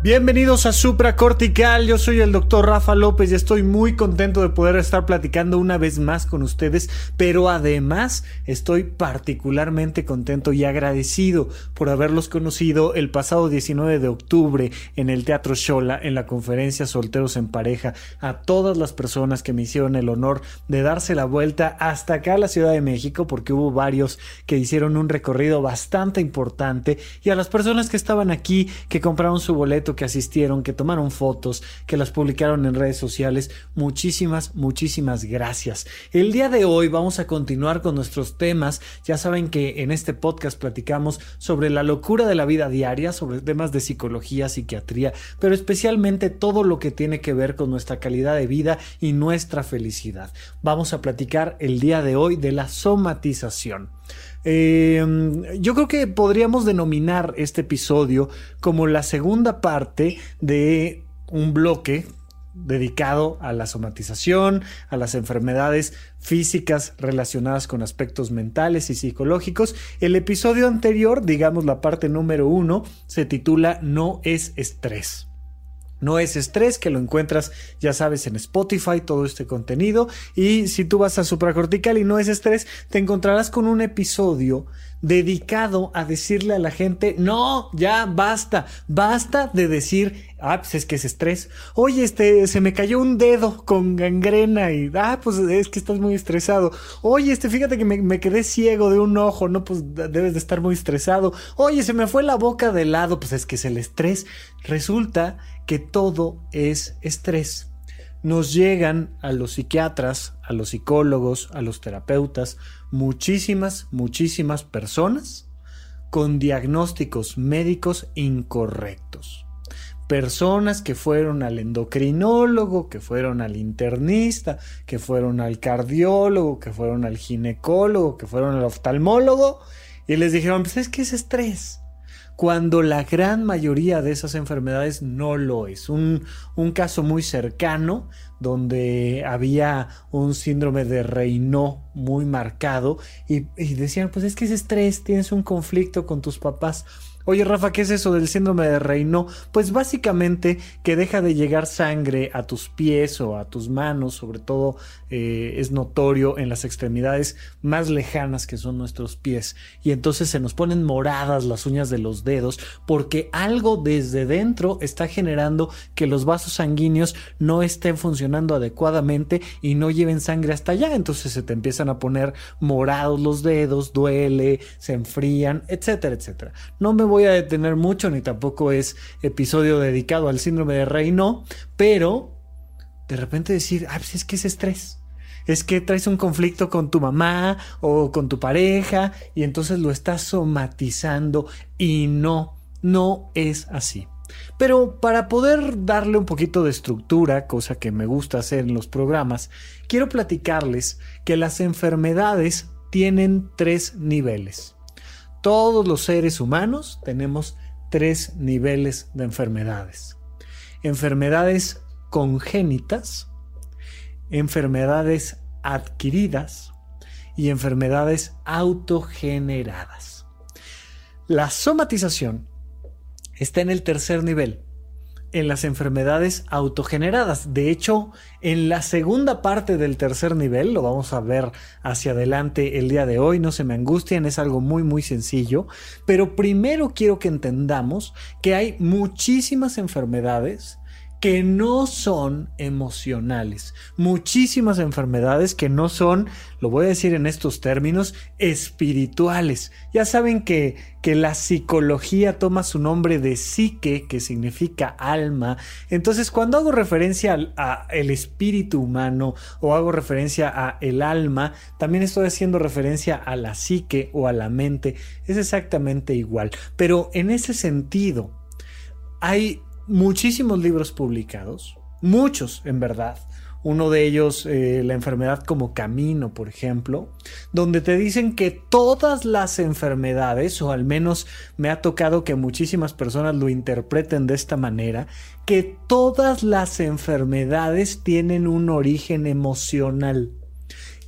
Bienvenidos a Supra Cortical, yo soy el doctor Rafa López y estoy muy contento de poder estar platicando una vez más con ustedes, pero además estoy particularmente contento y agradecido por haberlos conocido el pasado 19 de octubre en el Teatro Shola en la conferencia Solteros en Pareja, a todas las personas que me hicieron el honor de darse la vuelta hasta acá a la Ciudad de México, porque hubo varios que hicieron un recorrido bastante importante, y a las personas que estaban aquí, que compraron su boleto, que asistieron, que tomaron fotos, que las publicaron en redes sociales. Muchísimas, muchísimas gracias. El día de hoy vamos a continuar con nuestros temas. Ya saben que en este podcast platicamos sobre la locura de la vida diaria, sobre temas de psicología, psiquiatría, pero especialmente todo lo que tiene que ver con nuestra calidad de vida y nuestra felicidad. Vamos a platicar el día de hoy de la somatización. Em, yo creo que podríamos denominar este episodio como la segunda parte de un bloque dedicado a la somatización, a las enfermedades físicas relacionadas con aspectos mentales y psicológicos. El episodio anterior, digamos la parte número uno, se titula No es estrés. No es estrés, que lo encuentras, ya sabes, en Spotify, todo este contenido. Y si tú vas a supracortical y no es estrés, te encontrarás con un episodio dedicado a decirle a la gente, no, ya basta, basta de decir, ah, pues es que es estrés. Oye, este, se me cayó un dedo con gangrena y, ah, pues es que estás muy estresado. Oye, este, fíjate que me, me quedé ciego de un ojo, no, pues debes de estar muy estresado. Oye, se me fue la boca de lado, pues es que es el estrés. Resulta que todo es estrés. Nos llegan a los psiquiatras, a los psicólogos, a los terapeutas, muchísimas, muchísimas personas con diagnósticos médicos incorrectos. Personas que fueron al endocrinólogo, que fueron al internista, que fueron al cardiólogo, que fueron al ginecólogo, que fueron al oftalmólogo y les dijeron, pues es que es estrés cuando la gran mayoría de esas enfermedades no lo es. Un, caso muy cercano donde había un síndrome de Raynaud muy marcado y, y decían, pues es que es estrés, tienes un conflicto con tus papás. Oye, Rafa, ¿qué es eso del síndrome de Raynaud? Pues básicamente que deja de llegar sangre a tus pies o a tus manos, sobre todo eh, es notorio en las extremidades más lejanas que son nuestros pies. Y entonces se nos ponen moradas las uñas de los dedos porque algo desde dentro está generando que los vasos sanguíneos no estén funcionando adecuadamente y no lleven sangre hasta allá. Entonces se te empiezan a poner morados los dedos, duele, se enfrían, etcétera, etcétera. No me voy voy a detener mucho, ni tampoco es episodio dedicado al síndrome de Raynaud, pero de repente decir, ah, pues es que es estrés. Es que traes un conflicto con tu mamá o con tu pareja y entonces lo estás somatizando y no, no es así. Pero para poder darle un poquito de estructura, cosa que me gusta hacer en los programas, quiero platicarles que las enfermedades tienen tres niveles. Todos los seres humanos tenemos tres niveles de enfermedades. Enfermedades congénitas, enfermedades adquiridas y enfermedades autogeneradas. La somatización está en el tercer nivel en las enfermedades autogeneradas. De hecho, en la segunda parte del tercer nivel, lo vamos a ver hacia adelante el día de hoy, no se me angustien, es algo muy muy sencillo, pero primero quiero que entendamos que hay muchísimas enfermedades que no son emocionales. Muchísimas enfermedades que no son, lo voy a decir en estos términos, espirituales. Ya saben que, que la psicología toma su nombre de psique, que significa alma. Entonces, cuando hago referencia al el espíritu humano o hago referencia a el alma, también estoy haciendo referencia a la psique o a la mente. Es exactamente igual. Pero en ese sentido, hay muchísimos libros publicados, muchos en verdad. Uno de ellos, eh, La enfermedad como camino, por ejemplo, donde te dicen que todas las enfermedades, o al menos me ha tocado que muchísimas personas lo interpreten de esta manera, que todas las enfermedades tienen un origen emocional.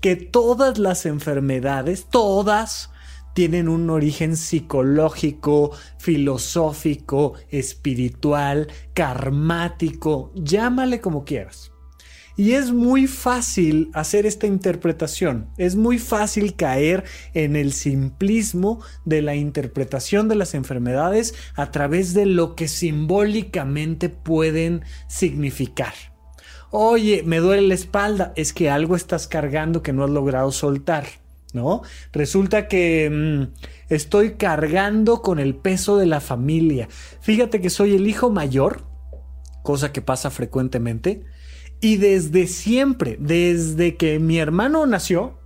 Que todas las enfermedades, todas, tienen un origen psicológico, filosófico, espiritual, karmático, llámale como quieras. Y es muy fácil hacer esta interpretación, es muy fácil caer en el simplismo de la interpretación de las enfermedades a través de lo que simbólicamente pueden significar. Oye, me duele la espalda, es que algo estás cargando que no has logrado soltar. ¿No? Resulta que mm, estoy cargando con el peso de la familia. Fíjate que soy el hijo mayor, cosa que pasa frecuentemente, y desde siempre, desde que mi hermano nació,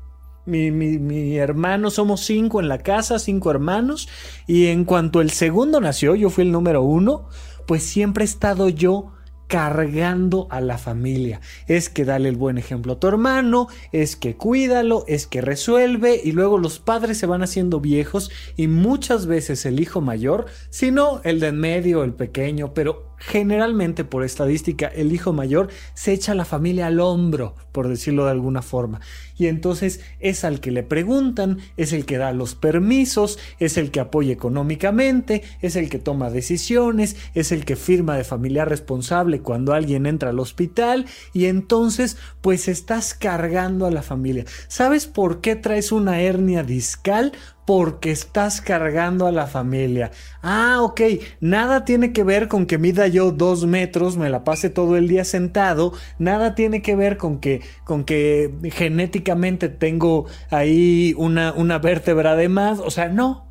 mi, hermano, somos cinco en la casa, cinco hermanos, y en cuanto el segundo nació, yo fui el número uno, pues siempre he estado yo cargando a la familia. Es que dale el buen ejemplo a tu hermano, es que cuídalo, es que resuelve y luego los padres se van haciendo viejos y muchas veces el hijo mayor, si no el de en medio, el pequeño, pero generalmente por estadística el hijo mayor se echa a la familia al hombro, por decirlo de alguna forma. Y entonces es al que le preguntan, es el que da los permisos, es el que apoya económicamente, es el que toma decisiones, es el que firma de familiar responsable cuando alguien entra al hospital y entonces pues estás cargando a la familia. ¿Sabes por qué traes una hernia discal? Porque estás cargando a la familia. Ah, ok, nada tiene que ver con que mida yo dos metros, me la pase todo el día sentado, nada tiene que ver con que, con que genéticamente tengo ahí una, una vértebra de más, o sea, no,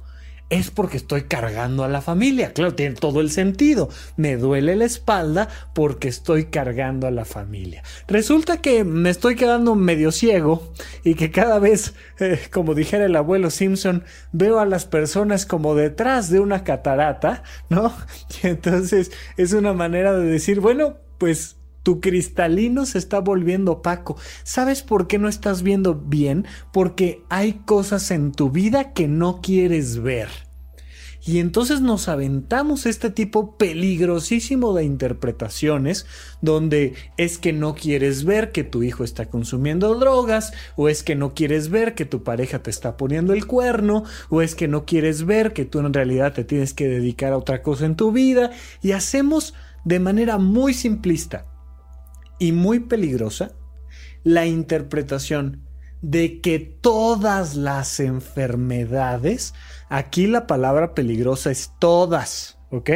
es porque estoy cargando a la familia. Claro, tiene todo el sentido. Me duele la espalda porque estoy cargando a la familia. Resulta que me estoy quedando medio ciego y que cada vez, eh, como dijera el abuelo Simpson, veo a las personas como detrás de una catarata, ¿no? Y entonces es una manera de decir, bueno, pues tu cristalino se está volviendo opaco. ¿Sabes por qué no estás viendo bien? Porque hay cosas en tu vida que no quieres ver. Y entonces nos aventamos este tipo peligrosísimo de interpretaciones donde es que no quieres ver que tu hijo está consumiendo drogas, o es que no quieres ver que tu pareja te está poniendo el cuerno, o es que no quieres ver que tú en realidad te tienes que dedicar a otra cosa en tu vida, y hacemos de manera muy simplista y muy peligrosa la interpretación de que todas las enfermedades, aquí la palabra peligrosa es todas, ¿ok?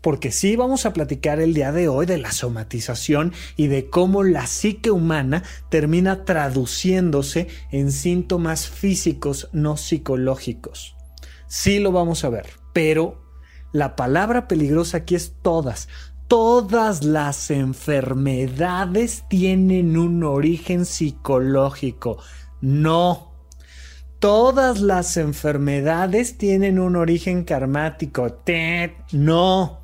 Porque sí vamos a platicar el día de hoy de la somatización y de cómo la psique humana termina traduciéndose en síntomas físicos no psicológicos. Sí lo vamos a ver, pero la palabra peligrosa aquí es todas todas las enfermedades tienen un origen psicológico. No. Todas las enfermedades tienen un origen karmático. No.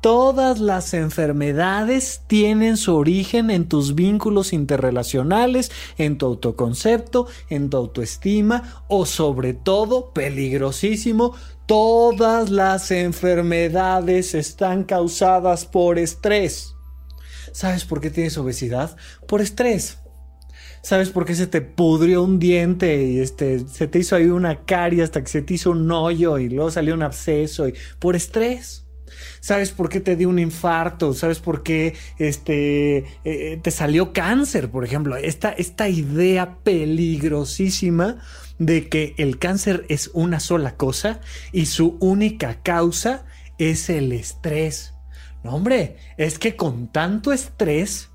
Todas las enfermedades tienen su origen en tus vínculos interrelacionales, en tu autoconcepto, en tu autoestima o sobre todo, peligrosísimo, todas las enfermedades están causadas por estrés. ¿Sabes por qué tienes obesidad? Por estrés. ¿Sabes por qué se te pudrió un diente y este, se te hizo ahí una carie hasta que se te hizo un hoyo y luego salió un absceso? Y, por estrés. ¿Sabes por qué te dio un infarto? ¿Sabes por qué este, eh, eh, te salió cáncer, por ejemplo? Esta, esta idea peligrosísima de que el cáncer es una sola cosa y su única causa es el estrés. No, hombre, es que con tanto estrés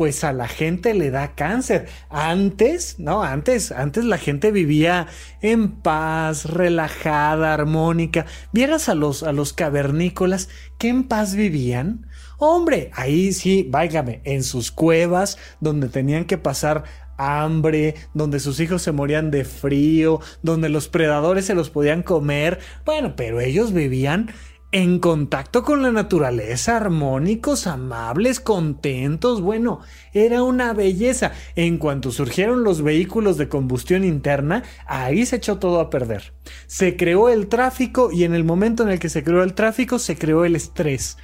pues a la gente le da cáncer. Antes, no, antes, antes la gente vivía en paz, relajada, armónica. Vieras a los, a los cavernícolas que en paz vivían. Hombre, ahí sí, váigame, en sus cuevas donde tenían que pasar hambre, donde sus hijos se morían de frío, donde los predadores se los podían comer. Bueno, pero ellos vivían en contacto con la naturaleza, armónicos, amables, contentos, bueno, era una belleza. En cuanto surgieron los vehículos de combustión interna, ahí se echó todo a perder. Se creó el tráfico y en el momento en el que se creó el tráfico se creó el estrés.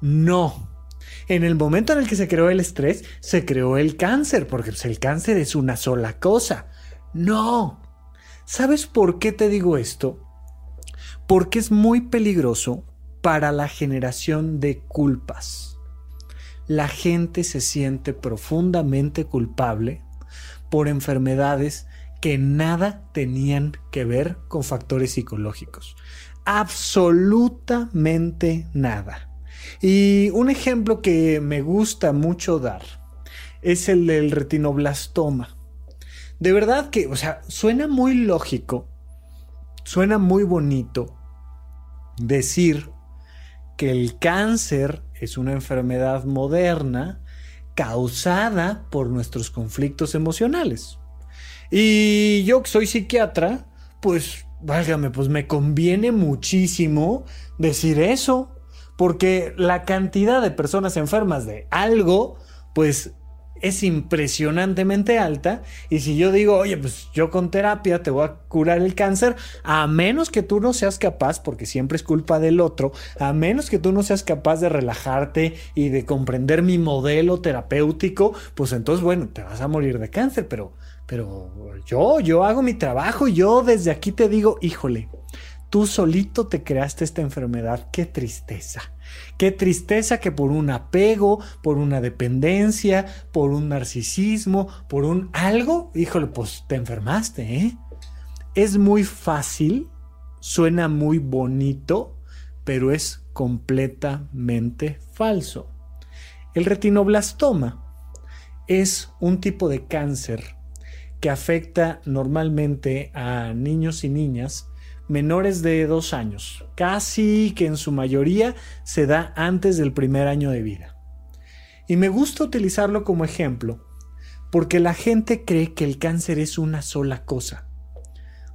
No. En el momento en el que se creó el estrés, se creó el cáncer, porque pues, el cáncer es una sola cosa. No. ¿Sabes por qué te digo esto? Porque es muy peligroso para la generación de culpas. La gente se siente profundamente culpable por enfermedades que nada tenían que ver con factores psicológicos. Absolutamente nada. Y un ejemplo que me gusta mucho dar es el del retinoblastoma. De verdad que, o sea, suena muy lógico, suena muy bonito decir que el cáncer es una enfermedad moderna causada por nuestros conflictos emocionales. Y yo que soy psiquiatra, pues, válgame, pues me conviene muchísimo decir eso, porque la cantidad de personas enfermas de algo, pues es impresionantemente alta. Y si yo digo, oye, pues yo con terapia te voy a curar el cáncer, a menos que tú no seas capaz, porque siempre es culpa del otro, a menos que tú no seas capaz de relajarte y de comprender mi modelo terapéutico, pues entonces, bueno, te vas a morir de cáncer, pero, pero yo, yo hago mi trabajo y yo desde aquí te digo, híjole, tú solito te creaste esta enfermedad, qué tristeza. Qué tristeza que por un apego, por una dependencia, por un narcisismo, por un algo, híjole, pues te enfermaste, ¿eh? Es muy fácil, suena muy bonito, pero es completamente falso. El retinoblastoma es un tipo de cáncer que afecta normalmente a niños y niñas menores de dos años, casi que en su mayoría se da antes del primer año de vida. Y me gusta utilizarlo como ejemplo, porque la gente cree que el cáncer es una sola cosa,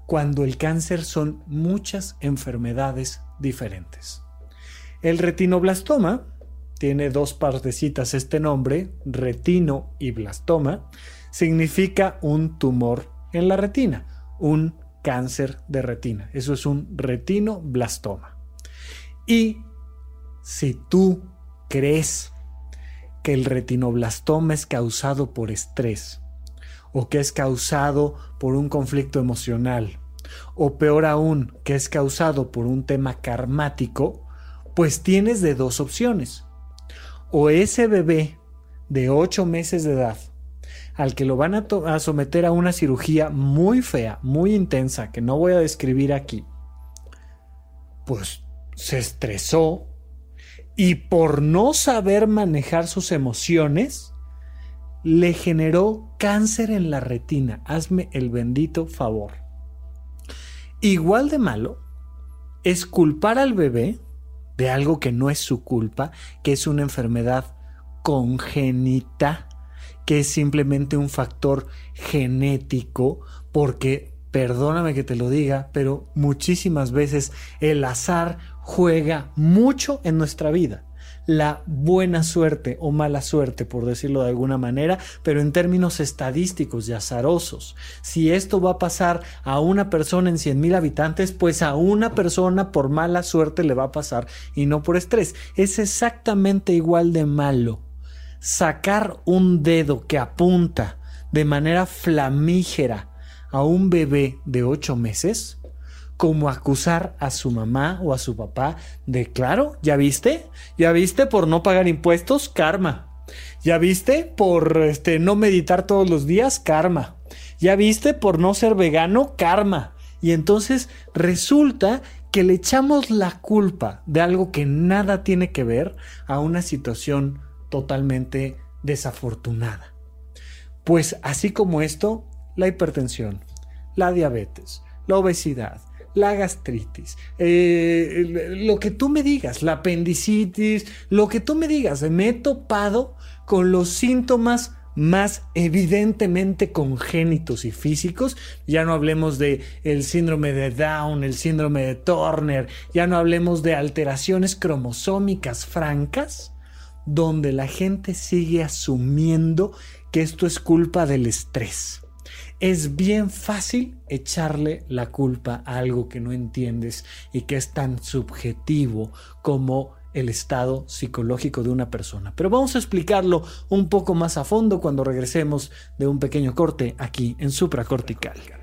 cuando el cáncer son muchas enfermedades diferentes. El retinoblastoma tiene dos partecitas este nombre, retino y blastoma, significa un tumor en la retina, un cáncer de retina. Eso es un retinoblastoma. Y si tú crees que el retinoblastoma es causado por estrés, o que es causado por un conflicto emocional, o peor aún, que es causado por un tema karmático, pues tienes de dos opciones. O ese bebé de 8 meses de edad al que lo van a, someter a una cirugía muy fea, muy intensa, que no voy a describir aquí, pues se estresó y por no saber manejar sus emociones, le generó cáncer en la retina. Hazme el bendito favor. Igual de malo es culpar al bebé de algo que no es su culpa, que es una enfermedad congénita que es simplemente un factor genético, porque, perdóname que te lo diga, pero muchísimas veces el azar juega mucho en nuestra vida. La buena suerte o mala suerte, por decirlo de alguna manera, pero en términos estadísticos y azarosos. Si esto va a pasar a una persona en 100 mil habitantes, pues a una persona por mala suerte le va a pasar y no por estrés. Es exactamente igual de malo sacar un dedo que apunta de manera flamígera a un bebé de ocho meses como acusar a su mamá o a su papá de, claro, ¿ya viste? ¿Ya viste por no pagar impuestos? Karma. ¿Ya viste por este, no meditar todos los días? Karma. ¿Ya viste por no ser vegano? Karma. Y entonces resulta que le echamos la culpa de algo que nada tiene que ver a una situación totalmente desafortunada. Pues así como esto, la hipertensión, la diabetes, la obesidad, la gastritis, eh, lo que tú me digas, la apendicitis, lo que tú me digas, me he topado con los síntomas más evidentemente congénitos y físicos, ya no hablemos de el síndrome de Down, el síndrome de Turner, ya no hablemos de alteraciones cromosómicas francas, donde la gente sigue asumiendo que esto es culpa del estrés. Es bien fácil echarle la culpa a algo que no entiendes y que es tan subjetivo como el estado psicológico de una persona. Pero vamos a explicarlo un poco más a fondo cuando regresemos de un pequeño corte aquí en supracortical.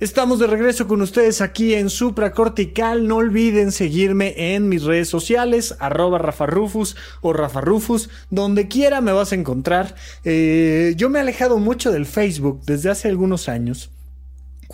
Estamos de regreso con ustedes aquí en Supra Cortical. No olviden seguirme en mis redes sociales, arroba Rafa Rufus o Rafa Rufus, donde quiera me vas a encontrar. Eh, yo me he alejado mucho del Facebook desde hace algunos años.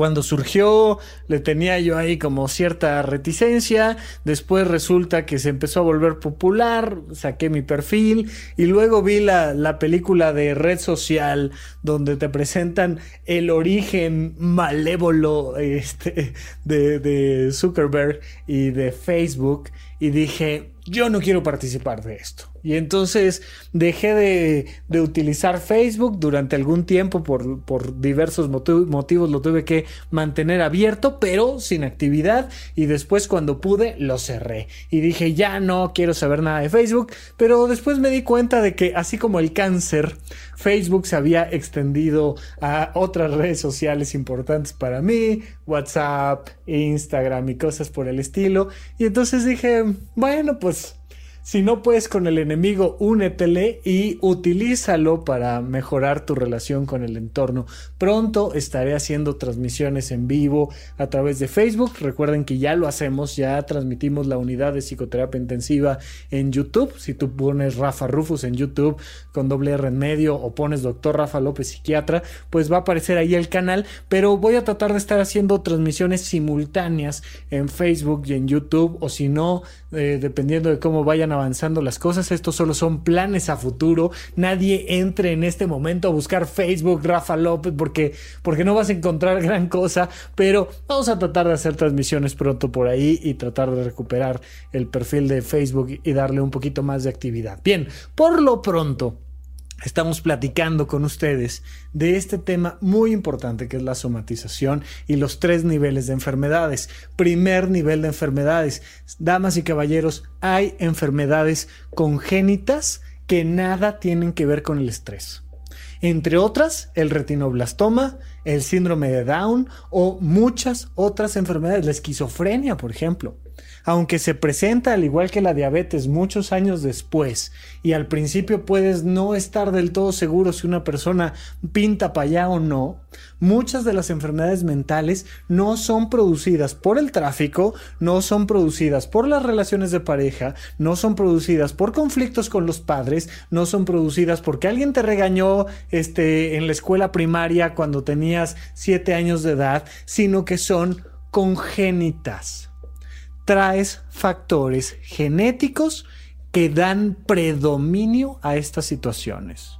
Cuando surgió le tenía yo ahí como cierta reticencia, después resulta que se empezó a volver popular, saqué mi perfil y luego vi la, película de red social donde te presentan el origen malévolo este, de, de Zuckerberg y de Facebook y dije, yo no quiero participar de esto. Y entonces dejé de, utilizar Facebook durante algún tiempo por, diversos motivos, lo tuve que mantener abierto, pero sin actividad. Y después cuando pude lo cerré. Y dije, ya no quiero saber nada de Facebook. Pero después me di cuenta de que así como el cáncer, Facebook se había extendido a otras redes sociales importantes para mí, WhatsApp, Instagram y cosas por el estilo. Y entonces dije, bueno, pues si no puedes con el enemigo, únetele y utilízalo para mejorar tu relación con el entorno. Pronto estaré haciendo transmisiones en vivo a través de Facebook. Recuerden que ya lo hacemos, ya transmitimos la unidad de psicoterapia intensiva en YouTube. Si tú pones Rafa Rufus en YouTube con doble R en medio o pones Doctor Rafa López Psiquiatra, pues va a aparecer ahí el canal. Pero voy a tratar de estar haciendo transmisiones simultáneas en Facebook y en YouTube o si no, eh, dependiendo de cómo vayan avanzando las cosas. Estos solo son planes a futuro. Nadie entre en este momento a buscar Facebook Rafa López porque, porque no vas a encontrar gran cosa. Pero vamos a tratar de hacer transmisiones pronto por ahí y tratar de recuperar el perfil de Facebook y darle un poquito más de actividad. Bien, por lo pronto estamos platicando con ustedes de este tema muy importante que es la somatización y los tres niveles de enfermedades. Primer nivel de enfermedades. Damas y caballeros, hay enfermedades congénitas que nada tienen que ver con el estrés. Entre otras, el retinoblastoma, el síndrome de Down o muchas otras enfermedades, la esquizofrenia, por ejemplo aunque se presenta al igual que la diabetes muchos años después y al principio puedes no estar del todo seguro si una persona pinta para allá o no, muchas de las enfermedades mentales no son producidas por el tráfico, no son producidas por las relaciones de pareja, no son producidas por conflictos con los padres, no son producidas porque alguien te regañó este, en la escuela primaria cuando tenías 7 años de edad, sino que son congénitas traes factores genéticos que dan predominio a estas situaciones.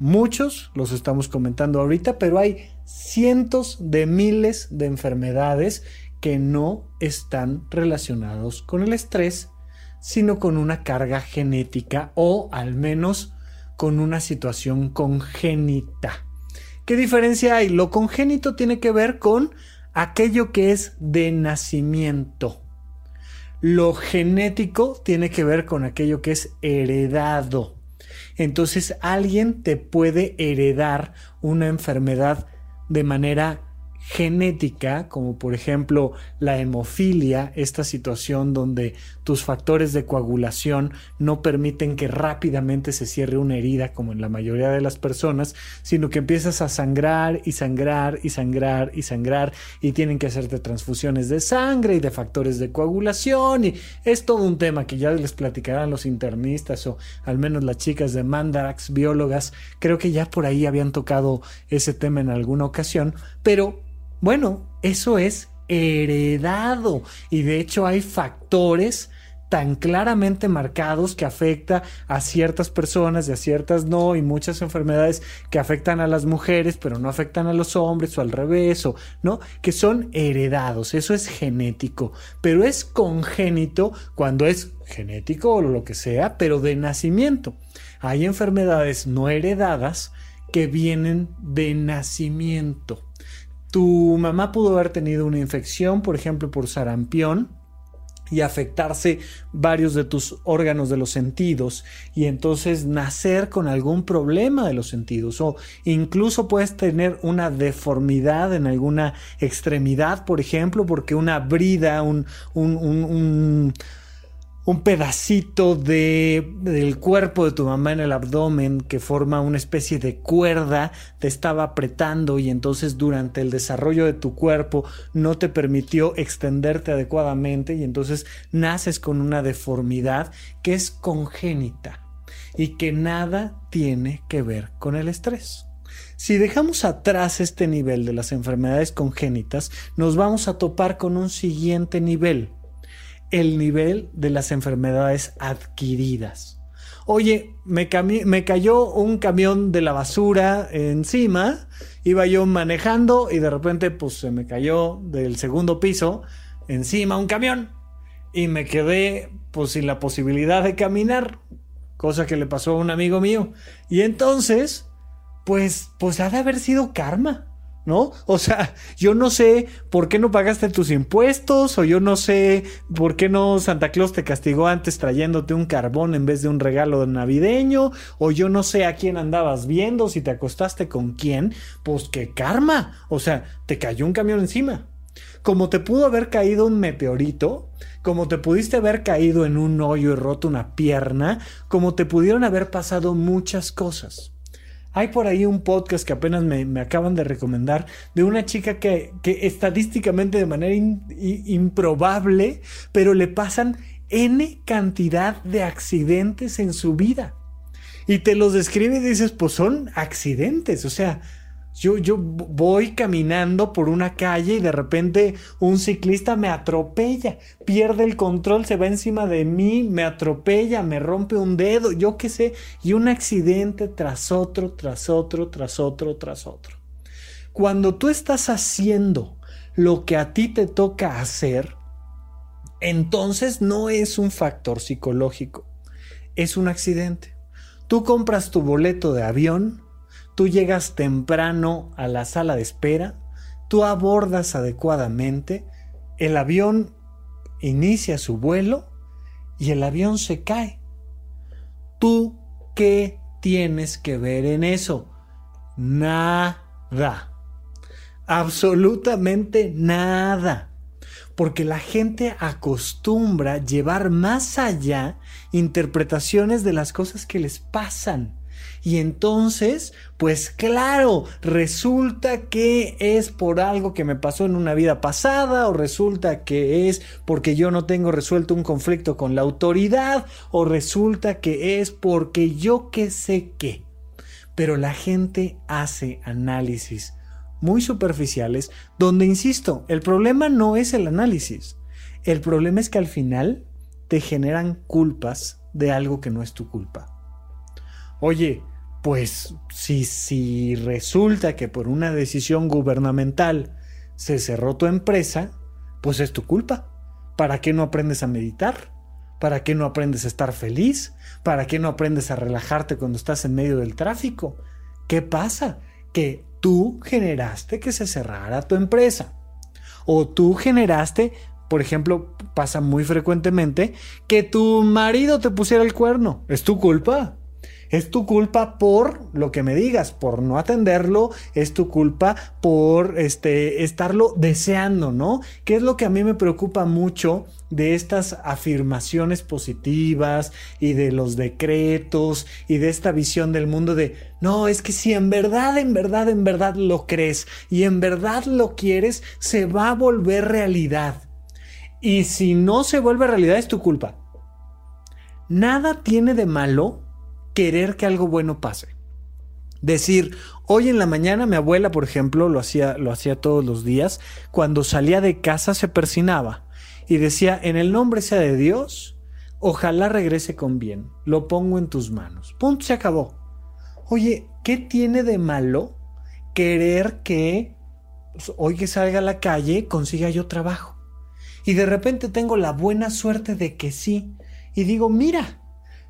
Muchos los estamos comentando ahorita, pero hay cientos de miles de enfermedades que no están relacionados con el estrés, sino con una carga genética o al menos con una situación congénita. ¿Qué diferencia hay? Lo congénito tiene que ver con aquello que es de nacimiento. Lo genético tiene que ver con aquello que es heredado. Entonces alguien te puede heredar una enfermedad de manera genética, como por ejemplo la hemofilia, esta situación donde tus factores de coagulación no permiten que rápidamente se cierre una herida, como en la mayoría de las personas, sino que empiezas a sangrar y sangrar y sangrar y sangrar y tienen que hacerte transfusiones de sangre y de factores de coagulación y es todo un tema que ya les platicarán los internistas o al menos las chicas de Mandarax, biólogas, creo que ya por ahí habían tocado ese tema en alguna ocasión, pero bueno, eso es heredado y de hecho hay factores tan claramente marcados que afecta a ciertas personas y a ciertas no, y muchas enfermedades que afectan a las mujeres, pero no afectan a los hombres o al revés, o no, que son heredados, eso es genético, pero es congénito cuando es genético o lo que sea, pero de nacimiento. Hay enfermedades no heredadas que vienen de nacimiento. Tu mamá pudo haber tenido una infección, por ejemplo, por sarampión, y afectarse varios de tus órganos de los sentidos y entonces nacer con algún problema de los sentidos o incluso puedes tener una deformidad en alguna extremidad, por ejemplo, porque una brida, un, un, un un pedacito de, del cuerpo de tu mamá en el abdomen que forma una especie de cuerda te estaba apretando y entonces durante el desarrollo de tu cuerpo no te permitió extenderte adecuadamente y entonces naces con una deformidad que es congénita y que nada tiene que ver con el estrés. Si dejamos atrás este nivel de las enfermedades congénitas, nos vamos a topar con un siguiente nivel el nivel de las enfermedades adquiridas. Oye, me, me, cayó un camión de la basura encima, iba yo manejando y de repente pues se me cayó del segundo piso encima un camión y me quedé pues sin la posibilidad de caminar, cosa que le pasó a un amigo mío. Y entonces, pues, pues ha de haber sido karma. ¿No? O sea, yo no sé por qué no pagaste tus impuestos o yo no sé por qué no Santa Claus te castigó antes trayéndote un carbón en vez de un regalo navideño o yo no sé a quién andabas viendo, si te acostaste con quién, pues qué karma, o sea, te cayó un camión encima. Como te pudo haber caído un meteorito, como te pudiste haber caído en un hoyo y roto una pierna, como te pudieron haber pasado muchas cosas. Hay por ahí un podcast que apenas me, acaban de recomendar de una chica que, estadísticamente de manera improbable, pero le pasan N cantidad de accidentes en su vida. Y te los describe y dices, pues son accidentes, o sea, yo, yo voy caminando por una calle y de repente un ciclista me atropella, pierde el control, se va encima de mí, me atropella, me rompe un dedo, yo qué sé, y un accidente tras otro, tras otro, tras otro, tras otro. Cuando tú estás haciendo lo que a ti te toca hacer, entonces no es un factor psicológico, es un accidente. Tú compras tu boleto de avión, tú llegas temprano a la sala de espera, tú abordas adecuadamente, el avión inicia su vuelo y el avión se cae. ¿Tú qué tienes que ver en eso? Nada. Absolutamente nada. Porque la gente acostumbra llevar más allá interpretaciones de las cosas que les pasan. Y entonces, pues claro, resulta que es por algo que me pasó en una vida pasada, o resulta que es porque yo no tengo resuelto un conflicto con la autoridad, o resulta que es porque yo qué sé qué. Pero la gente hace análisis muy superficiales, donde, insisto, el problema no es el análisis. El problema es que al final te generan culpas de algo que no es tu culpa. Oye, pues si, si resulta que por una decisión gubernamental se cerró tu empresa, pues es tu culpa. ¿Para qué no aprendes a meditar? ¿Para qué no aprendes a estar feliz? ¿Para qué no aprendes a relajarte cuando estás en medio del tráfico? ¿Qué pasa? Que tú generaste que se cerrara tu empresa. O tú generaste, por ejemplo, pasa muy frecuentemente, que tu marido te pusiera el cuerno. ¿Es tu culpa? Es tu culpa por lo que me digas, por no atenderlo, es tu culpa por este, estarlo deseando, ¿no? Que es lo que a mí me preocupa mucho de estas afirmaciones positivas y de los decretos y de esta visión del mundo de, no, es que si en verdad, en verdad, en verdad lo crees y en verdad lo quieres, se va a volver realidad. Y si no se vuelve realidad es tu culpa. Nada tiene de malo querer que algo bueno pase. Decir, hoy en la mañana mi abuela, por ejemplo, lo hacía, lo hacía todos los días, cuando salía de casa se persinaba y decía, en el nombre sea de Dios, ojalá regrese con bien, lo pongo en tus manos. Punto, se acabó. Oye, ¿qué tiene de malo querer que pues, hoy que salga a la calle consiga yo trabajo? Y de repente tengo la buena suerte de que sí. Y digo, mira,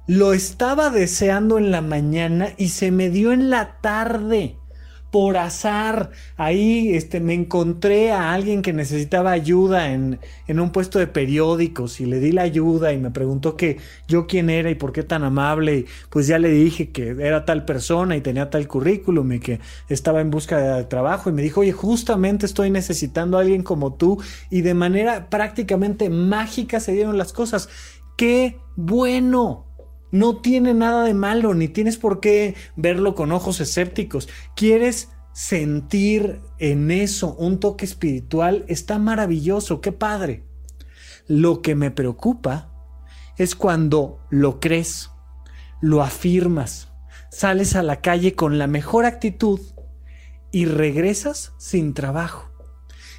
lo estaba deseando en la mañana y se me dio en la tarde. por azar. Ahí este, me encontré a alguien que necesitaba ayuda en, en, un puesto de periódicos y le di la ayuda y me preguntó que yo quién era y por qué tan amable. Y pues ya le dije que era tal persona y tenía tal currículum y que estaba en busca de trabajo y me dijo, oye, justamente estoy necesitando a alguien como tú y de manera prácticamente mágica se dieron las cosas. ¡Qué bueno! No tiene nada de malo, ni tienes por qué verlo con ojos escépticos. ¿Quieres sentir en eso un toque espiritual? Está maravilloso, qué padre. Lo que me preocupa es cuando lo crees, lo afirmas, sales a la calle con la mejor actitud y regresas sin trabajo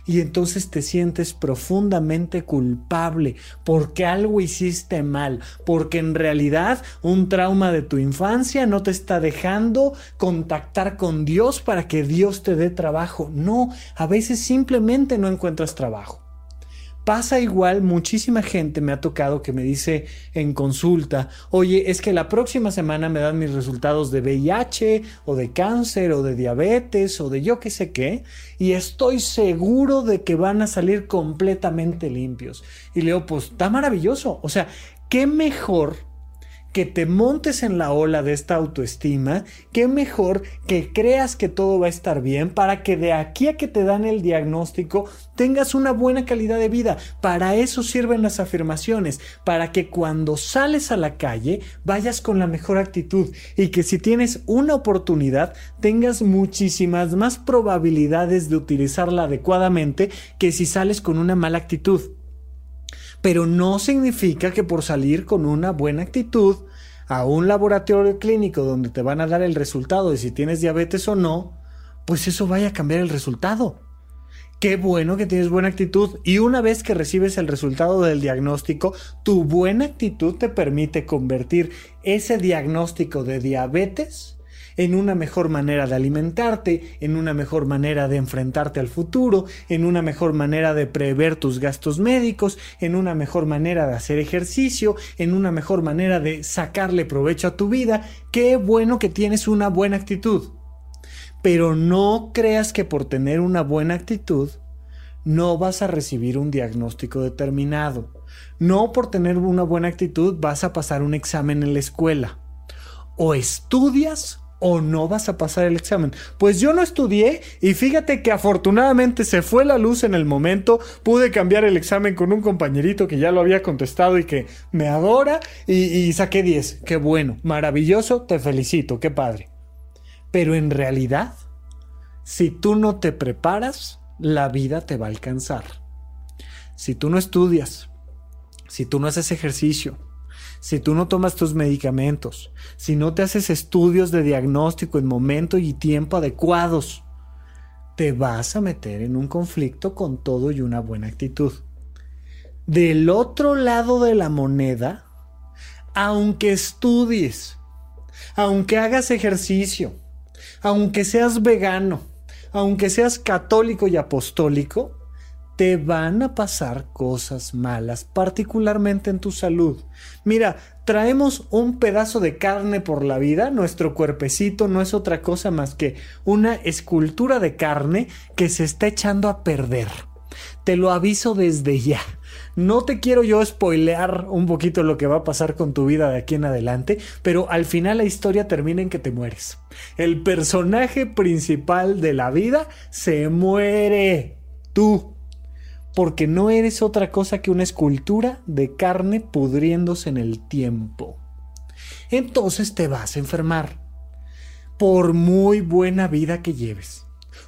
y entonces te sientes profundamente culpable porque algo hiciste mal, porque en realidad un trauma de tu infancia no te está dejando contactar con Dios para que Dios te dé trabajo. No, a veces simplemente no encuentras trabajo. Pasa igual, muchísima gente me ha tocado que me dice en consulta, oye, es que la próxima semana me dan mis resultados de VIH o de cáncer o de diabetes o de yo qué sé qué, y estoy seguro de que van a salir completamente limpios. Y leo, pues está maravilloso, o sea, qué mejor que te montes en la ola de esta autoestima, qué mejor que creas que todo va a estar bien para que de aquí a que te dan el diagnóstico tengas una buena calidad de vida. Para eso sirven las afirmaciones, para que cuando sales a la calle vayas con la mejor actitud y que si tienes una oportunidad tengas muchísimas más probabilidades de utilizarla adecuadamente que si sales con una mala actitud pero no significa que por salir con una buena actitud a un laboratorio clínico donde te van a dar el resultado de si tienes diabetes o no, pues eso vaya a cambiar el resultado. Qué bueno que tienes buena actitud y una vez que recibes el resultado del diagnóstico, tu buena actitud te permite convertir ese diagnóstico de diabetes en una mejor manera de alimentarte, en una mejor manera de enfrentarte al futuro, en una mejor manera de prever tus gastos médicos, en una mejor manera de hacer ejercicio, en una mejor manera de sacarle provecho a tu vida. Qué bueno que tienes una buena actitud. Pero no creas que por tener una buena actitud no vas a recibir un diagnóstico determinado. No por tener una buena actitud vas a pasar un examen en la escuela. O estudias o no vas a pasar el examen. Pues yo no estudié y fíjate que afortunadamente se fue la luz en el momento, pude cambiar el examen con un compañerito que ya lo había contestado y que me adora y, saqué 10. Qué bueno, maravilloso, te felicito, qué padre. Pero en realidad, si tú no te preparas, la vida te va a alcanzar. Si tú no estudias, si tú no haces ejercicio, si tú no tomas tus medicamentos, si no te haces estudios de diagnóstico en momento y tiempo adecuados, te vas a meter en un conflicto con todo y una buena actitud. Del otro lado de la moneda, aunque estudies, aunque hagas ejercicio, aunque seas vegano, aunque seas católico y apostólico, te van a pasar cosas malas, particularmente en tu salud. Mira, traemos un pedazo de carne por la vida, nuestro cuerpecito no es otra cosa más que una escultura de carne que se está echando a perder. Te lo aviso desde ya. No te quiero yo spoilear un poquito lo que va a pasar con tu vida de aquí en adelante, pero al final la historia termina en que te mueres. El personaje principal de la vida se muere. Tú porque no eres otra cosa que una escultura de carne pudriéndose en el tiempo. Entonces te vas a enfermar. Por muy buena vida que lleves,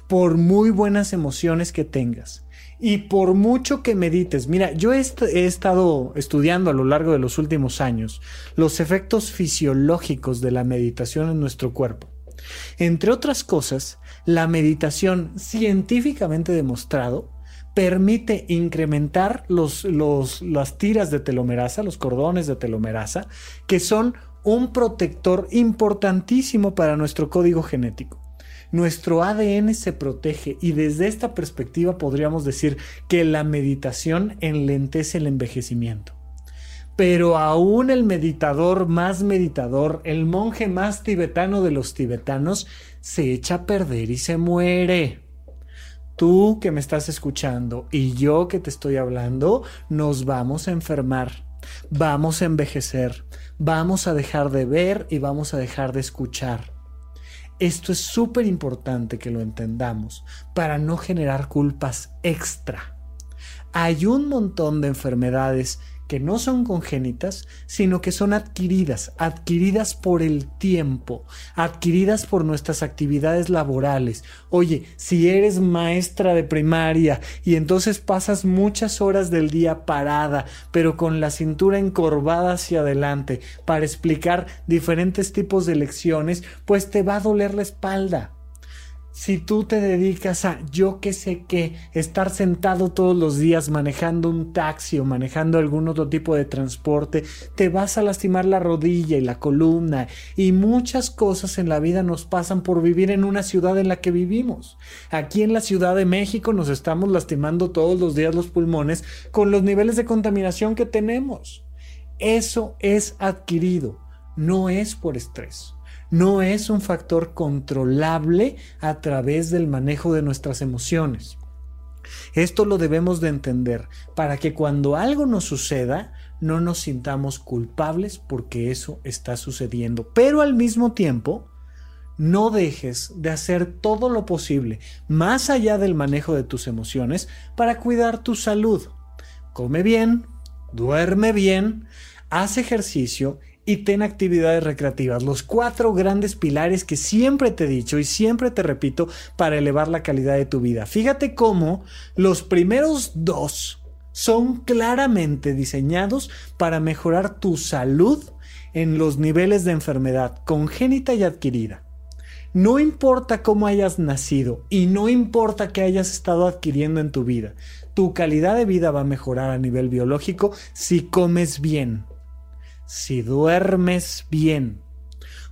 por muy buenas emociones que tengas, y por mucho que medites, mira, yo he, estado estudiando a lo largo de los últimos años los efectos fisiológicos de la meditación en nuestro cuerpo. Entre otras cosas, la meditación científicamente demostrado permite incrementar los, las tiras de telomerasa, los cordones de telomerasa, que son un protector importantísimo para nuestro código genético. Nuestro ADN se protege y desde esta perspectiva podríamos decir que la meditación enlentece el envejecimiento. Pero aún el meditador más meditador, el monje más tibetano de los tibetanos, se echa a perder y se muere. Tú que me estás escuchando y yo que te estoy hablando, nos vamos a enfermar, vamos a envejecer, vamos a dejar de ver y vamos a dejar de escuchar. Esto es súper importante que lo entendamos para no generar culpas extra. Hay un montón de enfermedades que no son congénitas, sino que son adquiridas, adquiridas por el tiempo, adquiridas por nuestras actividades laborales. Oye, si eres maestra de primaria y entonces pasas muchas horas del día parada, pero con la cintura encorvada hacia adelante para explicar diferentes tipos de lecciones, pues te va a doler la espalda si tú te dedicas a yo qué sé qué, estar sentado todos los días manejando un taxi o manejando algún otro tipo de transporte, te vas a lastimar la rodilla y la columna y muchas cosas en la vida nos pasan por vivir en una ciudad en la que vivimos. Aquí en la Ciudad de México nos estamos lastimando todos los días los pulmones con los niveles de contaminación que tenemos. Eso es adquirido, no es por estrés no es un factor controlable a través del manejo de nuestras emociones. Esto lo debemos de entender para que cuando algo nos suceda no nos sintamos culpables porque eso está sucediendo. Pero al mismo tiempo, no dejes de hacer todo lo posible, más allá del manejo de tus emociones, para cuidar tu salud. Come bien, duerme bien, haz ejercicio y ten actividades recreativas. Los cuatro grandes pilares que siempre te he dicho y siempre te repito para elevar la calidad de tu vida. Fíjate cómo los primeros dos son claramente diseñados para mejorar tu salud en los niveles de enfermedad congénita y adquirida. No importa cómo hayas nacido y no importa qué hayas estado adquiriendo en tu vida, tu calidad de vida va a mejorar a nivel biológico si comes bien, si duermes bien.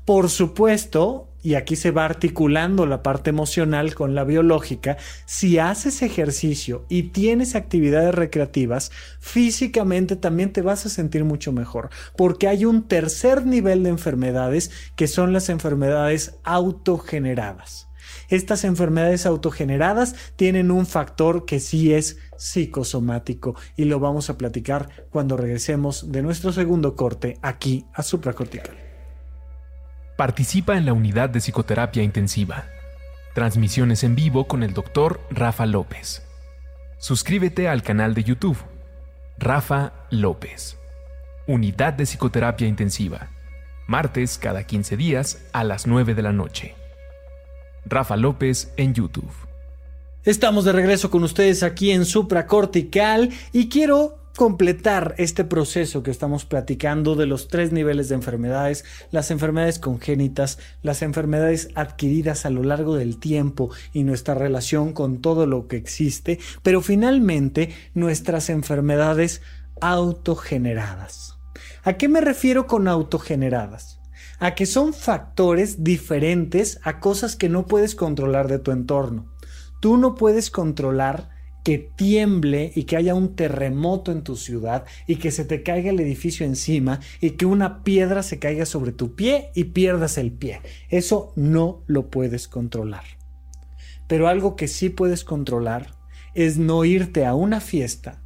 Por supuesto, y aquí se va articulando la parte emocional con la biológica, si haces ejercicio y tienes actividades recreativas, físicamente también te vas a sentir mucho mejor, porque hay un tercer nivel de enfermedades que son las enfermedades autogeneradas. Estas enfermedades autogeneradas tienen un factor que sí es psicosomático y lo vamos a platicar cuando regresemos de nuestro segundo corte aquí a supracortical. Participa en la unidad de psicoterapia intensiva. Transmisiones en vivo con el doctor Rafa López. Suscríbete al canal de YouTube. Rafa López. Unidad de psicoterapia intensiva. Martes cada 15 días a las 9 de la noche. Rafa López en YouTube. Estamos de regreso con ustedes aquí en Supracortical y quiero completar este proceso que estamos platicando de los tres niveles de enfermedades, las enfermedades congénitas, las enfermedades adquiridas a lo largo del tiempo y nuestra relación con todo lo que existe, pero finalmente nuestras enfermedades autogeneradas. ¿A qué me refiero con autogeneradas? A que son factores diferentes a cosas que no puedes controlar de tu entorno. Tú no puedes controlar que tiemble y que haya un terremoto en tu ciudad y que se te caiga el edificio encima y que una piedra se caiga sobre tu pie y pierdas el pie. Eso no lo puedes controlar. Pero algo que sí puedes controlar es no irte a una fiesta,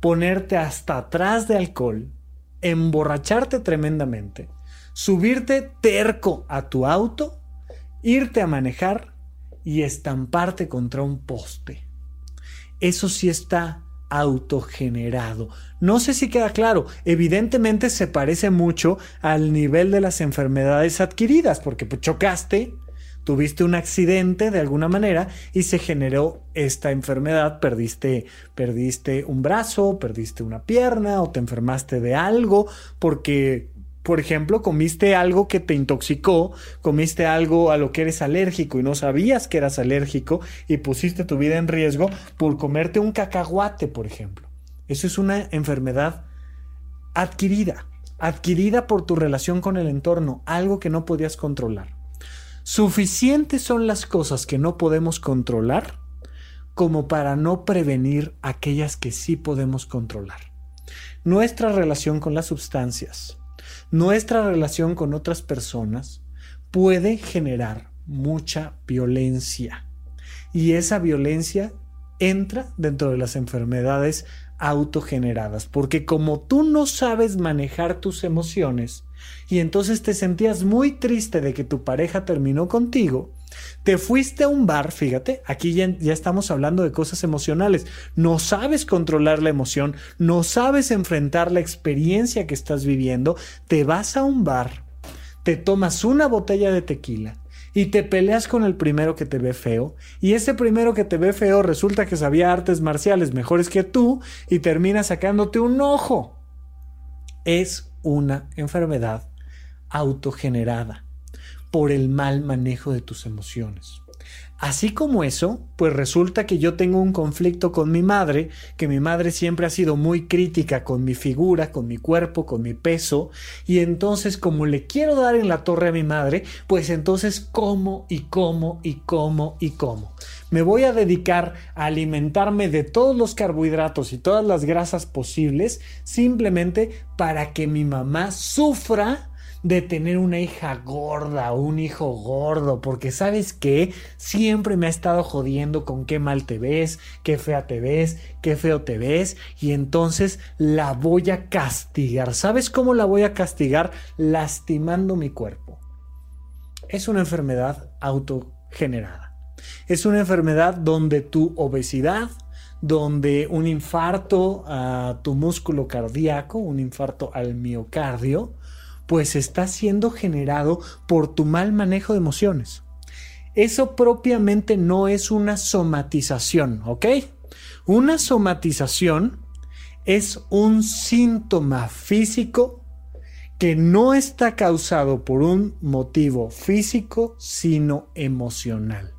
ponerte hasta atrás de alcohol, emborracharte tremendamente subirte terco a tu auto, irte a manejar y estamparte contra un poste. Eso sí está autogenerado. No sé si queda claro, evidentemente se parece mucho al nivel de las enfermedades adquiridas, porque pues, chocaste, tuviste un accidente de alguna manera y se generó esta enfermedad, perdiste, perdiste un brazo, perdiste una pierna o te enfermaste de algo porque por ejemplo, comiste algo que te intoxicó, comiste algo a lo que eres alérgico y no sabías que eras alérgico y pusiste tu vida en riesgo por comerte un cacahuate, por ejemplo. Eso es una enfermedad adquirida, adquirida por tu relación con el entorno, algo que no podías controlar. Suficientes son las cosas que no podemos controlar como para no prevenir aquellas que sí podemos controlar. Nuestra relación con las sustancias, nuestra relación con otras personas puede generar mucha violencia. Y esa violencia entra dentro de las enfermedades autogeneradas, porque como tú no sabes manejar tus emociones y entonces te sentías muy triste de que tu pareja terminó contigo, te fuiste a un bar, fíjate, aquí ya, estamos hablando de cosas emocionales, no sabes controlar la emoción, no sabes enfrentar la experiencia que estás viviendo, te vas a un bar, te tomas una botella de tequila, y te peleas con el primero que te ve feo, y ese primero que te ve feo resulta que sabía artes marciales mejores que tú y termina sacándote un ojo. Es una enfermedad autogenerada por el mal manejo de tus emociones. Así como eso, pues resulta que yo tengo un conflicto con mi madre, que mi madre siempre ha sido muy crítica con mi figura, con mi cuerpo, con mi peso, y entonces como le quiero dar en la torre a mi madre, pues entonces como y como y como y como. Me voy a dedicar a alimentarme de todos los carbohidratos y todas las grasas posibles simplemente para que mi mamá sufra de tener una hija gorda o un hijo gordo, porque sabes que siempre me ha estado jodiendo con qué mal te ves, qué fea te ves, qué feo te ves, y entonces la voy a castigar. ¿Sabes cómo la voy a castigar? Lastimando mi cuerpo. Es una enfermedad autogenerada. Es una enfermedad donde tu obesidad, donde un infarto a tu músculo cardíaco, un infarto al miocardio, pues está siendo generado por tu mal manejo de emociones. Eso propiamente no es una somatización, ¿ok? Una somatización es un síntoma físico que no está causado por un motivo físico, sino emocional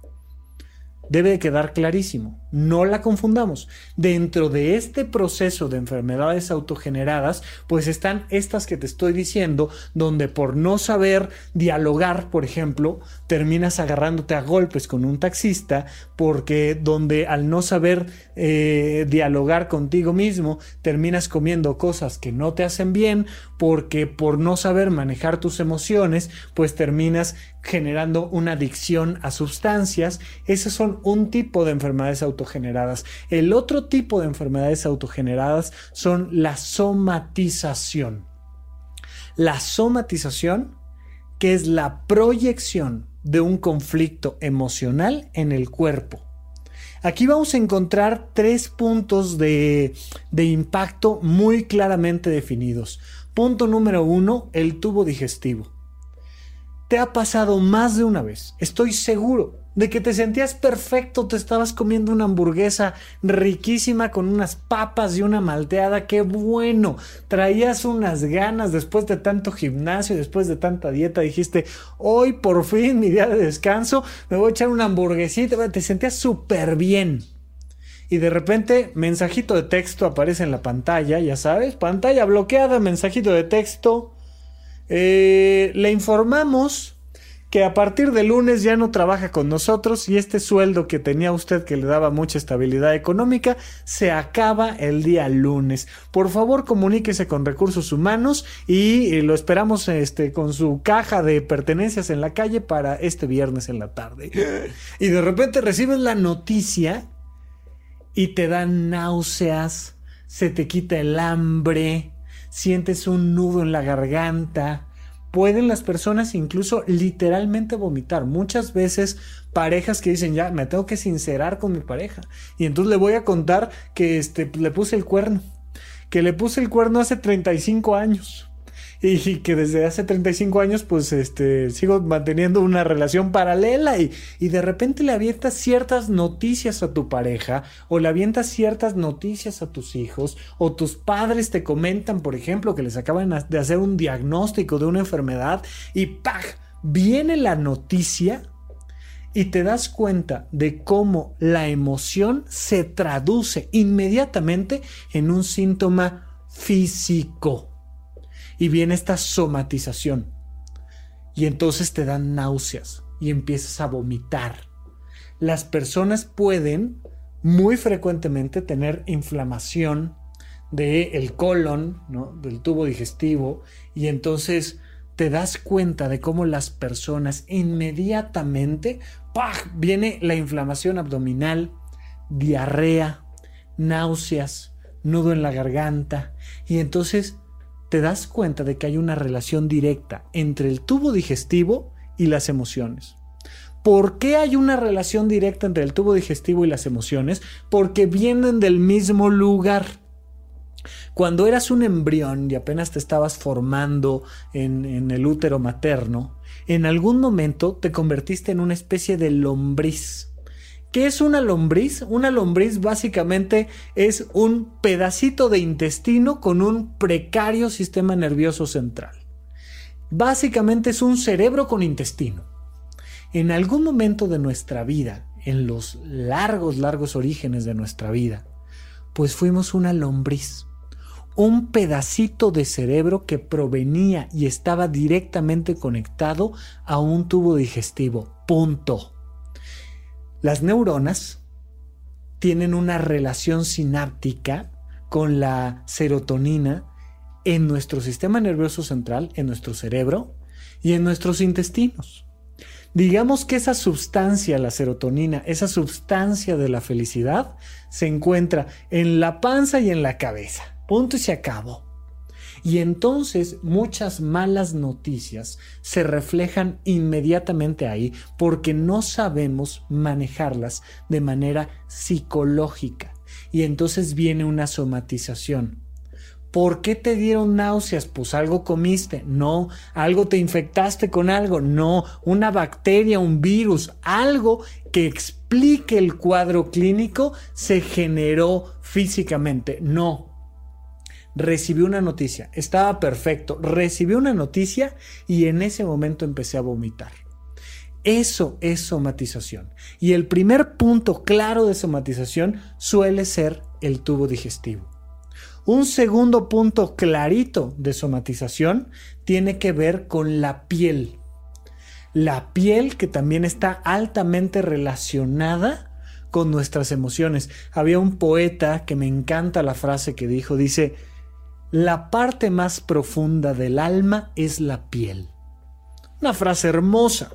debe quedar clarísimo. No la confundamos. Dentro de este proceso de enfermedades autogeneradas, pues están estas que te estoy diciendo, donde por no saber dialogar, por ejemplo, terminas agarrándote a golpes con un taxista, porque donde al no saber eh, dialogar contigo mismo, terminas comiendo cosas que no te hacen bien, porque por no saber manejar tus emociones, pues terminas generando una adicción a sustancias. Esos son un tipo de enfermedades autogeneradas. El otro tipo de enfermedades autogeneradas son la somatización. La somatización, que es la proyección de un conflicto emocional en el cuerpo. Aquí vamos a encontrar tres puntos de, de, impacto muy claramente definidos. Punto número uno, el tubo digestivo. Te ha pasado más de una vez, estoy seguro, de que te sentías perfecto, te estabas comiendo una hamburguesa riquísima con unas papas y una malteada, qué bueno, traías unas ganas después de tanto gimnasio, después de tanta dieta, dijiste, hoy por fin mi día de descanso, me voy a echar una hamburguesita, te sentías súper bien. Y de repente, mensajito de texto aparece en la pantalla, ya sabes, pantalla bloqueada, mensajito de texto. Eh, le informamos que a partir de lunes ya no trabaja con nosotros y este sueldo que tenía usted que le daba mucha estabilidad económica se acaba el día lunes. Por favor, comuníquese con recursos humanos y lo esperamos este, con su caja de pertenencias en la calle para este viernes en la tarde. Y de repente recibes la noticia y te dan náuseas, se te quita el hambre, sientes un nudo en la garganta. Pueden las personas incluso literalmente vomitar. Muchas veces parejas que dicen, ya, me tengo que sincerar con mi pareja. Y entonces le voy a contar que este, le puse el cuerno. Que le puse el cuerno hace 35 años y que desde hace 35 años pues este sigo manteniendo una relación paralela y, y de repente le avientas ciertas noticias a tu pareja o le avientas ciertas noticias a tus hijos o tus padres te comentan por ejemplo que les acaban de hacer un diagnóstico de una enfermedad y ¡pah! viene la noticia y te das cuenta de cómo la emoción se traduce inmediatamente en un síntoma físico y viene esta somatización. Y entonces te dan náuseas y empiezas a vomitar. Las personas pueden muy frecuentemente tener inflamación del el colon, ¿no? del tubo digestivo, y entonces te das cuenta de cómo las personas inmediatamente viene la inflamación abdominal, diarrea, náuseas, nudo en la garganta y entonces te das cuenta de que hay una relación directa entre el tubo digestivo y las emociones. ¿Por qué hay una relación directa entre el tubo digestivo y las emociones? Porque vienen del mismo lugar. Cuando eras un embrión y apenas te estabas formando en, en, el útero materno, en algún momento te convertiste en una especie de lombriz. ¿Qué es una lombriz? Una lombriz básicamente es un pedacito de intestino con un precario sistema nervioso central. Básicamente es un cerebro con intestino. En algún momento de nuestra vida, en los largos, largos orígenes de nuestra vida, pues fuimos una lombriz un pedacito de cerebro que provenía y estaba directamente conectado a un tubo digestivo. Punto. Las neuronas tienen una relación sináptica con la serotonina en nuestro sistema nervioso central, en nuestro cerebro y en nuestros intestinos. Digamos que esa sustancia, la serotonina, esa sustancia de la felicidad, se encuentra en la panza y en la cabeza. Punto y se acabó. Y entonces muchas malas noticias se reflejan inmediatamente ahí porque no sabemos manejarlas de manera psicológica. Y entonces viene una somatización. ¿Por qué te dieron náuseas? Pues algo comiste. No, algo te infectaste con algo. No, una bacteria, un virus, algo que explique el cuadro clínico se generó físicamente. No, recibí una noticia, estaba perfecto, recibí una noticia y en ese momento empecé a vomitar. Eso es somatización. Y el primer punto claro de somatización suele ser el tubo digestivo. Un segundo punto clarito de somatización tiene que ver con la piel. La piel que también está altamente relacionada con nuestras emociones. Había un poeta que me encanta la frase que dijo, dice, la parte más profunda del alma es la piel. Una frase hermosa.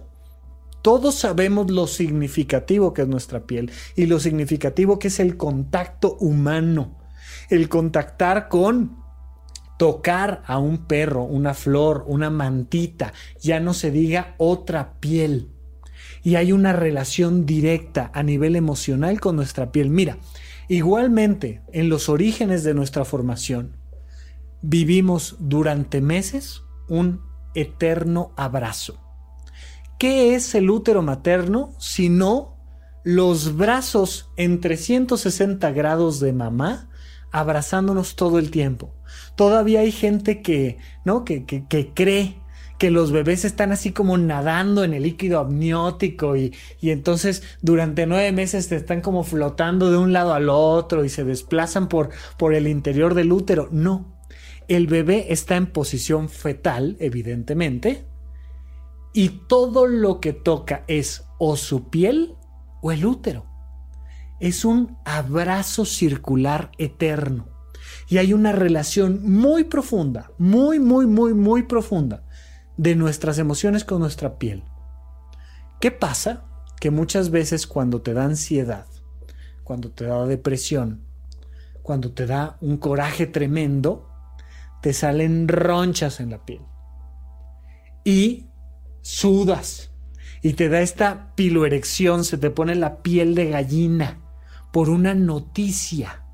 Todos sabemos lo significativo que es nuestra piel y lo significativo que es el contacto humano. El contactar con tocar a un perro, una flor, una mantita, ya no se diga otra piel. Y hay una relación directa a nivel emocional con nuestra piel. Mira, igualmente en los orígenes de nuestra formación, vivimos durante meses un eterno abrazo. ¿Qué es el útero materno sino los brazos en 360 grados de mamá abrazándonos todo el tiempo? Todavía hay gente que, ¿no? que, que, cree que los bebés están así como nadando en el líquido amniótico y, y, entonces durante nueve meses te están como flotando de un lado al otro y se desplazan por, por el interior del útero. No, el bebé está en posición fetal, evidentemente, y todo lo que toca es o su piel o el útero. Es un abrazo circular eterno. Y hay una relación muy profunda, muy, muy, muy, muy profunda de nuestras emociones con nuestra piel. ¿Qué pasa? Que muchas veces cuando te da ansiedad, cuando te da depresión, cuando te da un coraje tremendo, te salen ronchas en la piel. Y sudas. Y te da esta piloerección, se te pone la piel de gallina por una noticia.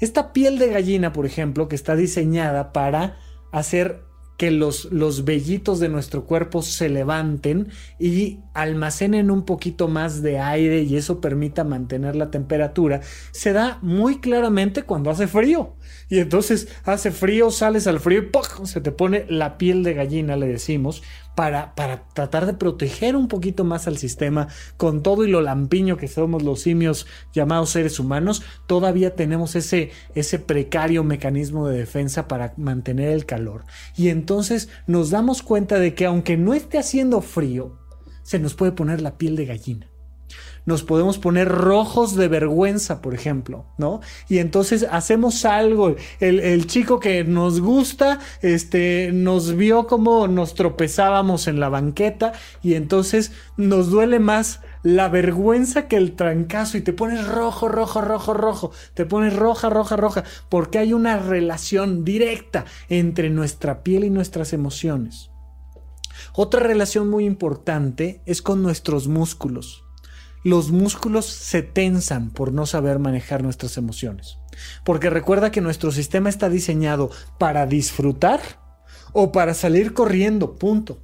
Esta piel de gallina, por ejemplo, que está diseñada para hacer que los, los vellitos de nuestro cuerpo se levanten y almacenen un poquito más de aire y eso permita mantener la temperatura, se da muy claramente cuando hace frío. Y entonces hace frío, sales al frío y se te pone la piel de gallina, le decimos, para, para tratar de proteger un poquito más al sistema con todo y lo lampiño que somos los simios llamados seres humanos, todavía tenemos ese, ese precario mecanismo de defensa para mantener el calor. Y entonces nos damos cuenta de que aunque no esté haciendo frío, se nos puede poner la piel de gallina. Nos podemos poner rojos de vergüenza, por ejemplo, ¿no? Y entonces hacemos algo, el, chico que nos gusta, este, nos vio como nos tropezábamos en la banqueta y entonces nos duele más la vergüenza que el trancazo y te pones rojo, rojo, rojo, rojo, te pones roja, roja, roja, porque hay una relación directa entre nuestra piel y nuestras emociones. Otra relación muy importante es con nuestros músculos los músculos se tensan por no saber manejar nuestras emociones. Porque recuerda que nuestro sistema está diseñado para disfrutar o para salir corriendo, punto.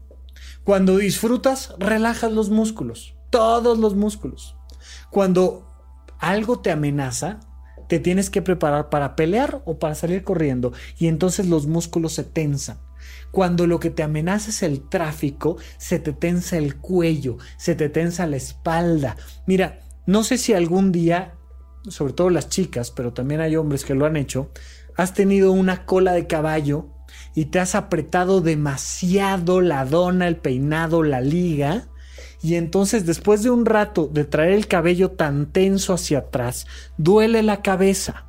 Cuando disfrutas, relajas los músculos, todos los músculos. Cuando algo te amenaza, te tienes que preparar para pelear o para salir corriendo y entonces los músculos se tensan. Cuando lo que te amenaza es el tráfico, se te tensa el cuello, se te tensa la espalda. Mira, no sé si algún día, sobre todo las chicas, pero también hay hombres que lo han hecho, has tenido una cola de caballo y te has apretado demasiado la dona, el peinado, la liga. Y entonces después de un rato de traer el cabello tan tenso hacia atrás, duele la cabeza.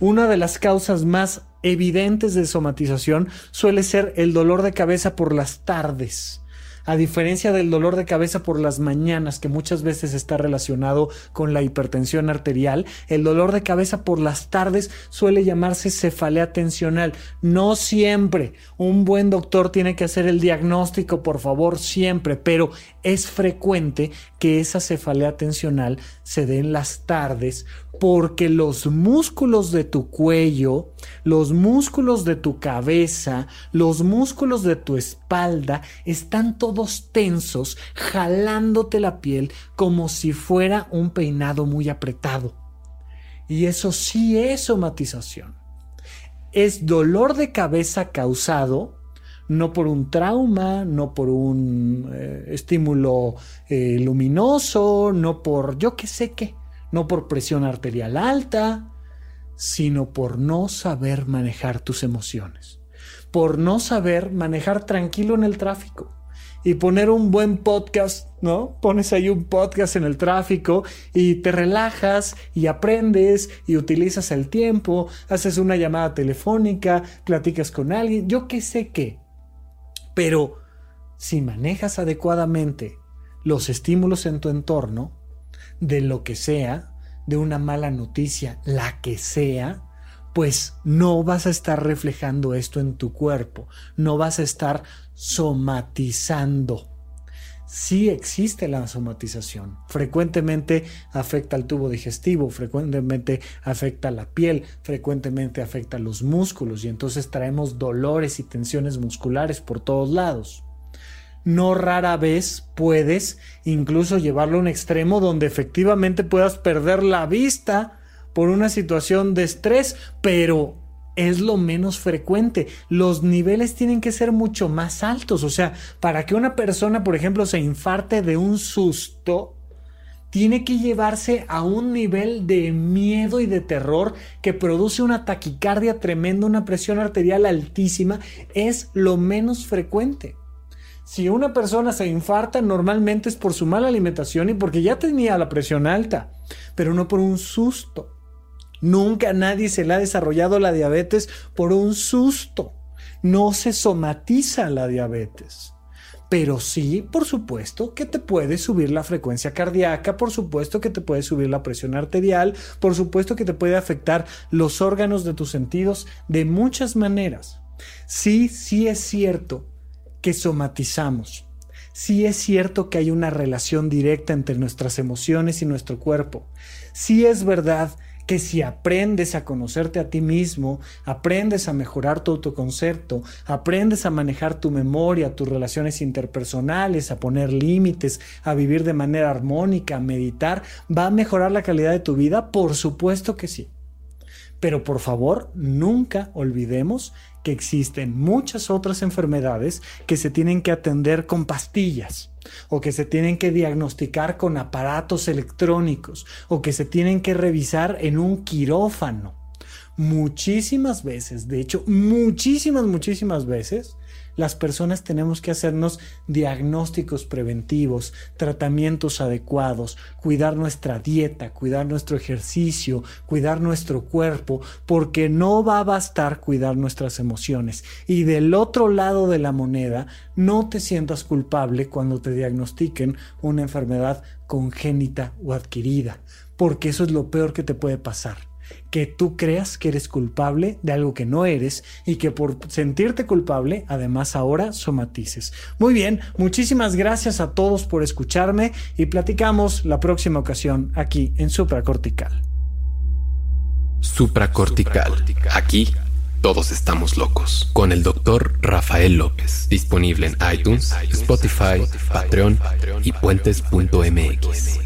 Una de las causas más evidentes de somatización suele ser el dolor de cabeza por las tardes. A diferencia del dolor de cabeza por las mañanas, que muchas veces está relacionado con la hipertensión arterial, el dolor de cabeza por las tardes suele llamarse cefalea tensional. No siempre. Un buen doctor tiene que hacer el diagnóstico, por favor, siempre, pero es frecuente que esa cefalea tensional se dé en las tardes porque los músculos de tu cuello, los músculos de tu cabeza, los músculos de tu espalda están todos tensos, jalándote la piel como si fuera un peinado muy apretado. Y eso sí es somatización. Es dolor de cabeza causado no por un trauma, no por un eh, estímulo eh, luminoso, no por yo qué sé qué no por presión arterial alta, sino por no saber manejar tus emociones, por no saber manejar tranquilo en el tráfico y poner un buen podcast, ¿no? Pones ahí un podcast en el tráfico y te relajas y aprendes y utilizas el tiempo, haces una llamada telefónica, platicas con alguien, yo qué sé qué. Pero si manejas adecuadamente los estímulos en tu entorno, de lo que sea, de una mala noticia, la que sea, pues no vas a estar reflejando esto en tu cuerpo, no vas a estar somatizando. Sí existe la somatización. Frecuentemente afecta al tubo digestivo, frecuentemente afecta a la piel, frecuentemente afecta a los músculos y entonces traemos dolores y tensiones musculares por todos lados no rara vez puedes incluso llevarlo a un extremo donde efectivamente puedas perder la vista por una situación de estrés, pero es lo menos frecuente. Los niveles tienen que ser mucho más altos. O sea, para que una persona, por ejemplo, se infarte de un susto, tiene que llevarse a un nivel de miedo y de terror que produce una taquicardia tremenda, una presión arterial altísima. Es lo menos frecuente. Si una persona se infarta, normalmente es por su mala alimentación y porque ya tenía la presión alta, pero no por un susto. Nunca nadie se le ha desarrollado la diabetes por un susto. No se somatiza la diabetes. Pero sí, por supuesto, que te puede subir la frecuencia cardíaca, por supuesto que te puede subir la presión arterial, por supuesto que te puede afectar los órganos de tus sentidos de muchas maneras. Sí, sí es cierto que somatizamos. Sí es cierto que hay una relación directa entre nuestras emociones y nuestro cuerpo. Sí es verdad que si aprendes a conocerte a ti mismo, aprendes a mejorar tu autoconcepto, aprendes a manejar tu memoria, tus relaciones interpersonales, a poner límites, a vivir de manera armónica, a meditar, ¿va a mejorar la calidad de tu vida? Por supuesto que sí. Pero por favor, nunca olvidemos que existen muchas otras enfermedades que se tienen que atender con pastillas o que se tienen que diagnosticar con aparatos electrónicos o que se tienen que revisar en un quirófano. Muchísimas veces, de hecho, muchísimas, muchísimas veces, las personas tenemos que hacernos diagnósticos preventivos, tratamientos adecuados, cuidar nuestra dieta, cuidar nuestro ejercicio, cuidar nuestro cuerpo, porque no va a bastar cuidar nuestras emociones. Y del otro lado de la moneda, no te sientas culpable cuando te diagnostiquen una enfermedad congénita o adquirida, porque eso es lo peor que te puede pasar que tú creas que eres culpable de algo que no eres y que por sentirte culpable además ahora somatices. Muy bien, muchísimas gracias a todos por escucharme y platicamos la próxima ocasión aquí en Supracortical. Supracortical. Aquí todos estamos locos. Con el doctor Rafael López. Disponible en iTunes, Spotify, Patreon y puentes.mx.